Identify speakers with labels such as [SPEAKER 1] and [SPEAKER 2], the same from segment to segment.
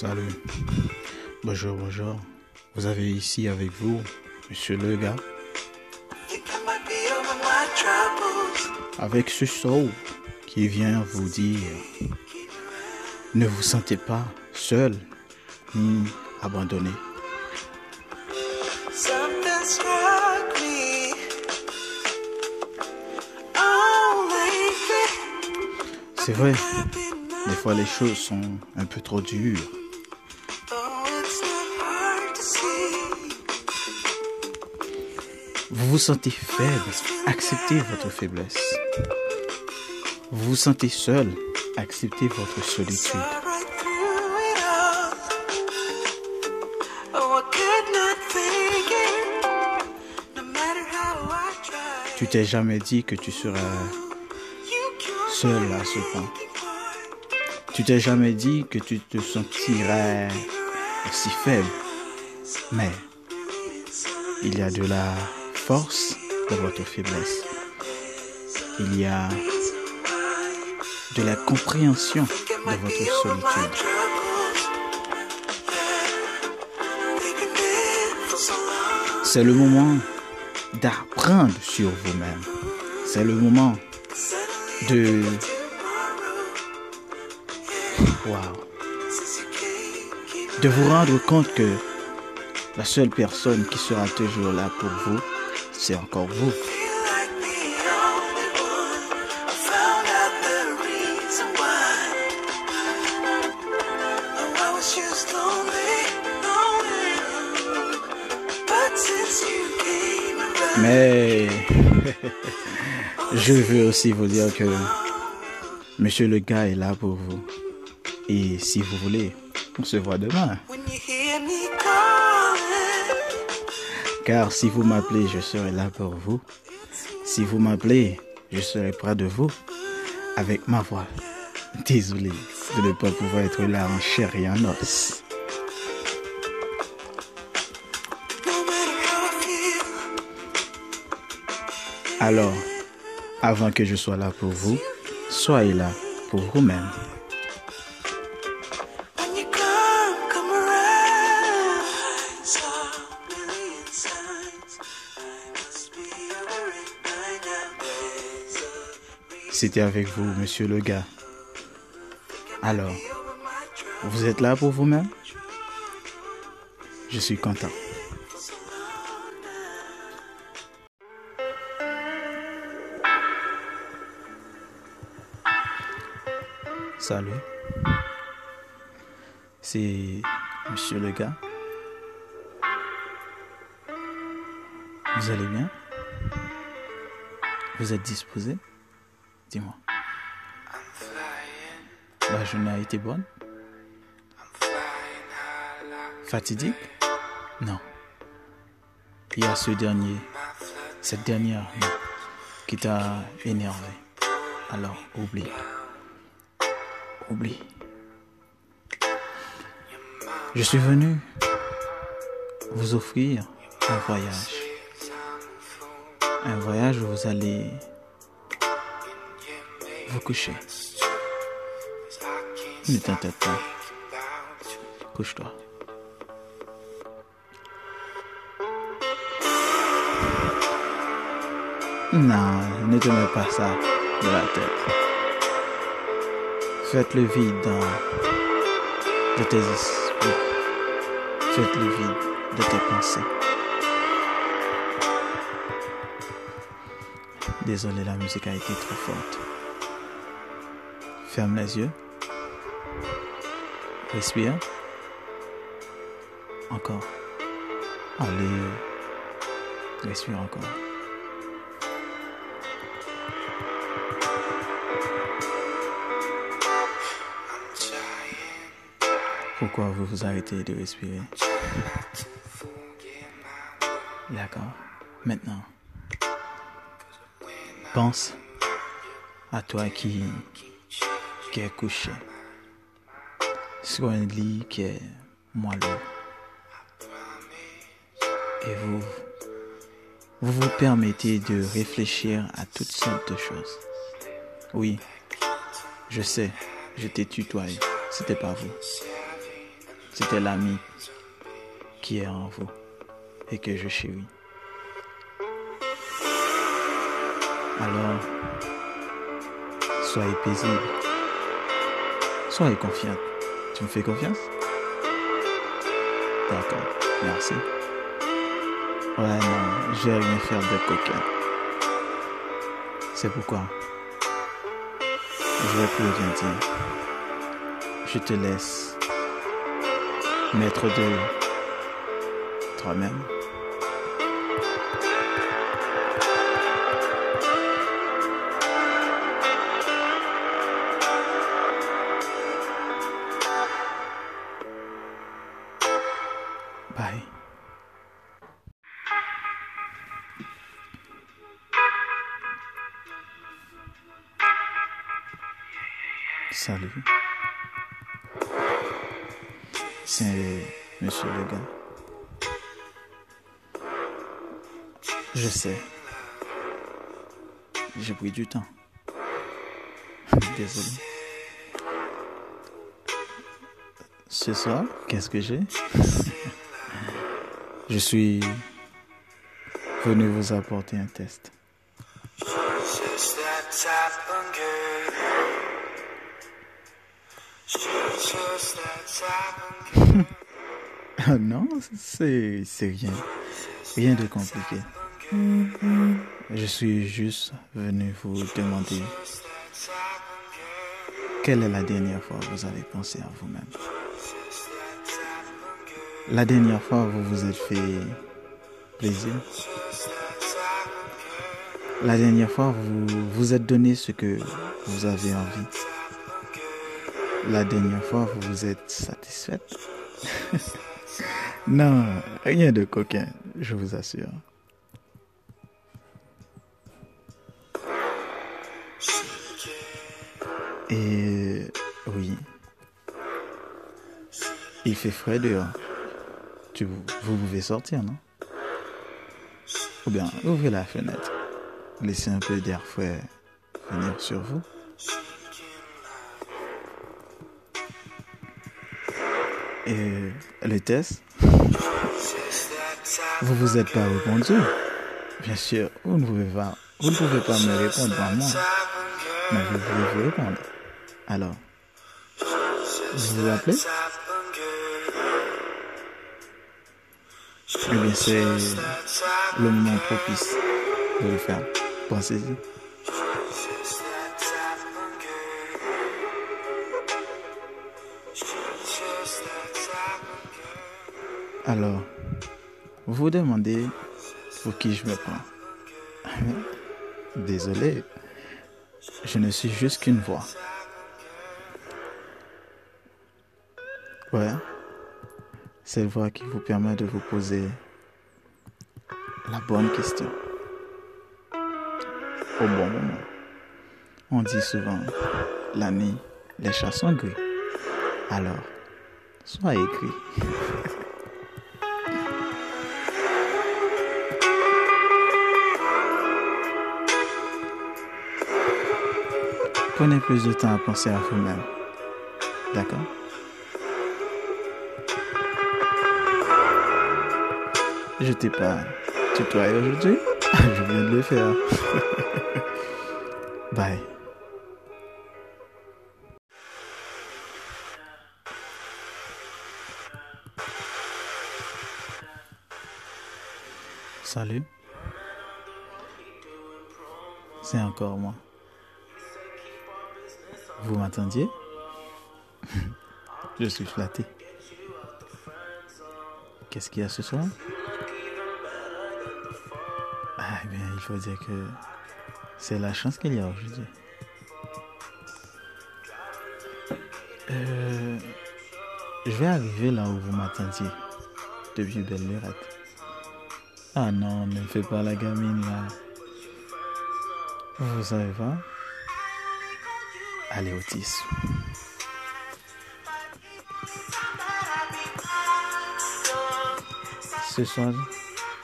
[SPEAKER 1] Salut. Bonjour, bonjour. Vous avez ici avec vous Monsieur le gars. Avec ce soul qui vient vous dire ne vous sentez pas seul ni abandonné. C'est vrai, des fois les choses sont un peu trop dures. Vous vous sentez faible, acceptez votre faiblesse. Vous vous sentez seul, acceptez votre solitude. Tu t'es jamais dit que tu seras seul à ce point. Tu t'es jamais dit que tu te sentirais aussi faible. Mais il y a de la force dans votre faiblesse. Il y a de la compréhension de votre solitude. C'est le moment d'apprendre sur vous-même. C'est le moment de... Wow. De vous rendre compte que la seule personne qui sera toujours là pour vous, c'est encore vous. Mais je veux aussi vous dire que Monsieur le gars est là pour vous. Et si vous voulez, on se voit demain. Car si vous m'appelez, je serai là pour vous. Si vous m'appelez, je serai près de vous avec ma voix. Désolé de ne pas pouvoir être là en chair et en os. Alors, avant que je sois là pour vous, soyez là pour vous-même. C'était avec vous, monsieur le gars. Alors, vous êtes là pour vous-même? Je suis content. Salut. C'est monsieur le gars. Vous allez bien? Vous êtes disposé? Dis-moi. La journée a été bonne? Fatidique? Non. Il y a ce dernier, cette dernière non, qui t'a énervé. Alors, oublie. Oublie. Je suis venu vous offrir un voyage. Un voyage où vous allez vous coucher. Ne t'inquiète pas. Couche-toi. Non, ne te mets pas ça de la tête. Faites le vide dans de tes esprits. Faites le vide de tes pensées. Désolé, la musique a été trop forte. Ferme les yeux. Respire. Encore. Allez. Respire encore. Pourquoi vous vous arrêtez de respirer? D'accord. Maintenant, pense à toi qui, qui est couché sur un lit qui est moelleux. Et vous, vous vous permettez de réfléchir à toutes sortes de choses. Oui, je sais, je t'ai tutoyé, c'était pas vous. C'était l'ami qui est en vous et que je chéris. Alors, soyez paisible. Soyez confiante. Tu me fais confiance? D'accord, merci. Ouais, non, je vais rien faire de coquin. C'est pourquoi? Je vais plus rien dire. Je te laisse maître de toi-même. J'ai pris du temps. Désolé. Ce soir, qu'est-ce que j'ai? Je suis venu vous apporter un test. Non, c'est rien. Rien de compliqué. Je suis juste venu vous demander quelle est la dernière fois que vous avez pensé à vous-même. La dernière fois, vous vous êtes fait plaisir. La dernière fois, vous vous êtes donné ce que vous avez envie. La dernière fois, vous vous êtes satisfaite. non, rien de coquin, je vous assure. Et oui, il fait frais dehors. Tu, vous pouvez sortir, non? Ou bien ouvrez la fenêtre. Laissez un peu d'air frais venir sur vous. Et le test Vous vous êtes pas répondu Bien sûr, vous ne pouvez pas, vous ne pouvez pas me répondre à moi. Vous pouvez vous répondre. Alors, vous vous appelez Eh bien, c'est le moment propice de le faire. Pensez-y. Alors, vous vous demandez pour qui je me prends. Désolé, je ne suis juste qu'une voix. Ouais, cette voix qui vous permet de vous poser la bonne question au bon moment. On dit souvent, la nuit, les chats sont gris. Alors, soyez gris. Prenez plus de temps à penser à vous-même. D'accord? Je t'ai pas tutoyé aujourd'hui Je viens de le faire. Bye. Salut. C'est encore moi. Vous m'attendiez Je suis flatté. Qu'est-ce qu'il y a ce soir? Ah bien, il faut dire que c'est la chance qu'il y a aujourd'hui. Euh, je vais arriver là où vous m'attendiez, depuis belle lurette. Ah non, ne fais pas la gamine là. Vous savez pas? Ce soir,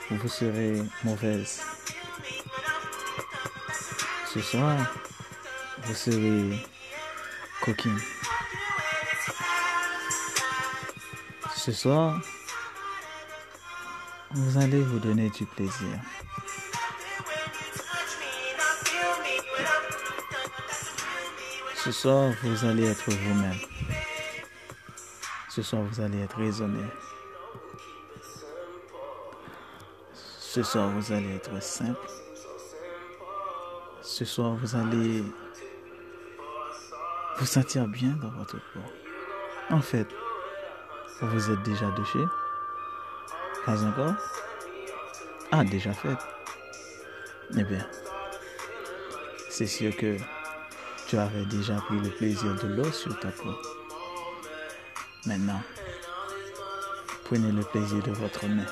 [SPEAKER 1] vous serez mauvaise. Ce soir, vous serez coquine. Ce soir, vous allez vous donner du plaisir. Ce soir, vous allez être vous-même. Ce soir, vous allez être raisonné. Ce soir, vous allez être simple. Ce soir, vous allez vous sentir bien dans votre corps. En fait, vous êtes déjà douché Pas encore Ah, déjà fait. Eh bien, c'est sûr que tu avais déjà pris le plaisir de l'eau sur ta peau. Maintenant, prenez le plaisir de votre main.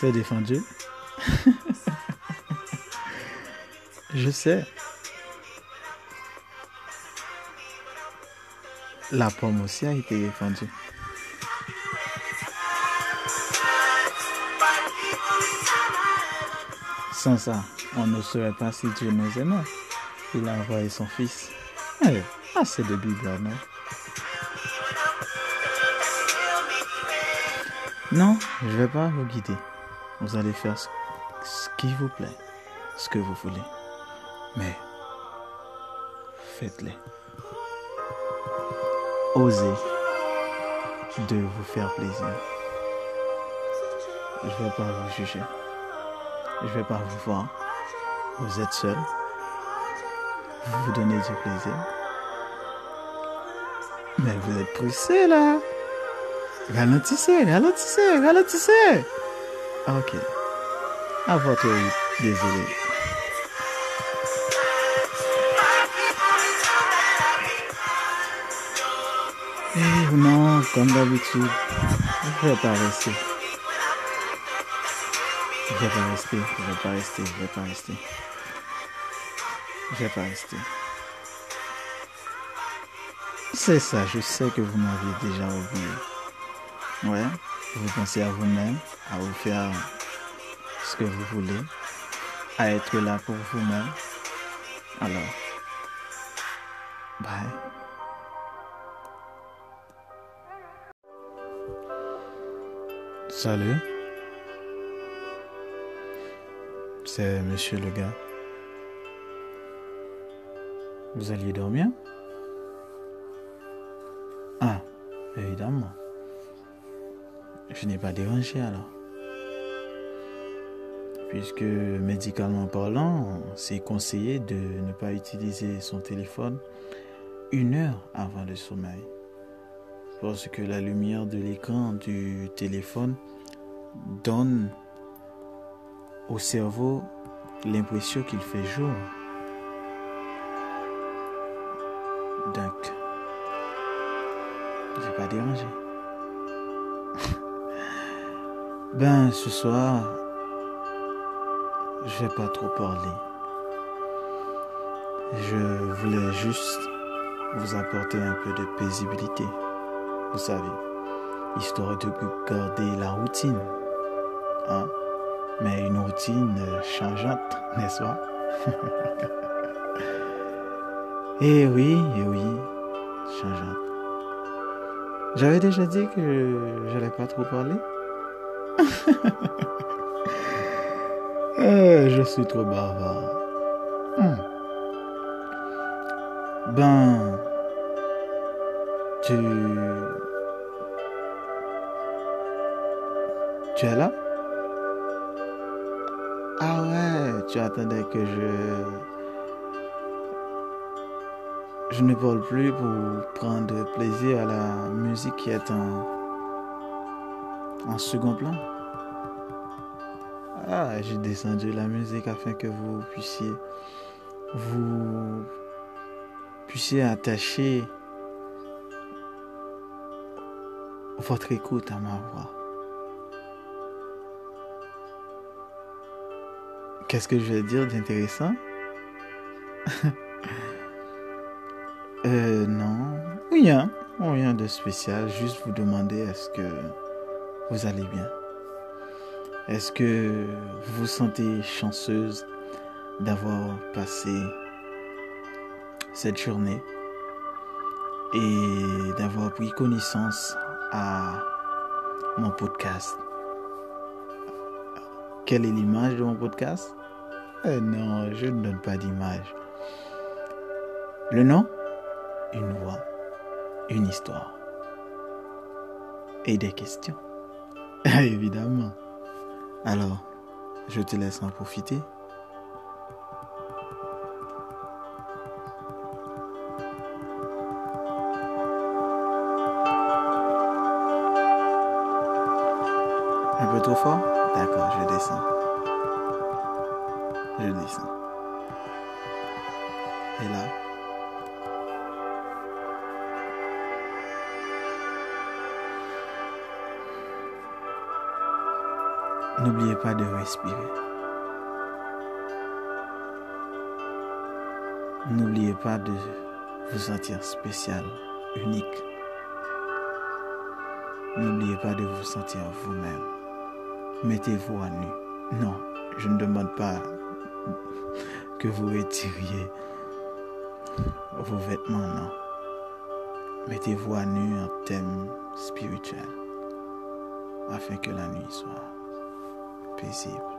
[SPEAKER 1] C'est défendu. Je sais. La pomme aussi a été défendue. Sans ça, on ne saurait pas si Dieu nous aimait. Il a envoyé son Fils. Eh, assez de Bible, non Non, je ne vais pas vous guider. Vous allez faire ce, qui vous plaît, ce que vous voulez. Mais faites-les. Osez de vous faire plaisir. Je ne vais pas vous juger. Je ne vais pas vous voir. Vous êtes seul. Vous vous donnez du plaisir. Mais vous êtes pressé là. Ralentissez, ralentissez, ralentissez. Ok. À votre désolé. Eh non, comme d'habitude, je vais pas rester. Je vais pas rester, je vais pas rester, je vais pas rester. Je vais pas rester. C'est ça, je sais que vous m'aviez déjà oublié. Ouais, vous pensez à vous-même, à vous faire ce que vous voulez, à être là pour vous-même. Alors, bye. Salut. C'est monsieur le gars. Vous alliez dormir? Ah, évidemment. Je n'ai pas dérangé alors. Puisque médicalement parlant, c'est conseillé de ne pas utiliser son téléphone une heure avant le sommeil. Parce que la lumière de l'écran du téléphone donne au cerveau l'impression qu'il fait jour. Donc, j'ai pas dérangé. ben, ce soir, je vais pas trop parler. Je voulais juste vous apporter un peu de paisibilité, vous savez, histoire de garder la routine. Hein? Mais une routine changeante, n'est-ce pas? Eh oui, eh oui, changeante. J'avais déjà dit que j'allais pas trop parler. Eh, je suis trop bavard. Hmm. Ben, tu... Tu es là? Ah ouais, tu attendais que je... Je ne parle plus pour prendre plaisir à la musique qui est en, en second plan. Ah, j'ai descendu la musique afin que vous puissiez vous puissiez attacher votre écoute à ma voix. Qu'est-ce que je vais dire d'intéressant? Euh non, rien, rien de spécial, juste vous demander est-ce que vous allez bien? Est-ce que vous vous sentez chanceuse d'avoir passé cette journée et d'avoir pris connaissance à mon podcast? Quelle est l'image de mon podcast? Non, je ne donne pas d'image. Le nom Une voix, une histoire et des questions. Évidemment. Alors, je te laisse en profiter. Un peu trop fort? D'accord, je descends. Je descends. Et là N'oubliez pas de respirer. N'oubliez pas de vous sentir spécial, unique. N'oubliez pas de vous sentir vous-même. Mettez-vous à nu. Non, je ne demande pas que vous retiriez vos vêtements, non. Mettez-vous à nu en thème spirituel afin que la nuit soit paisible.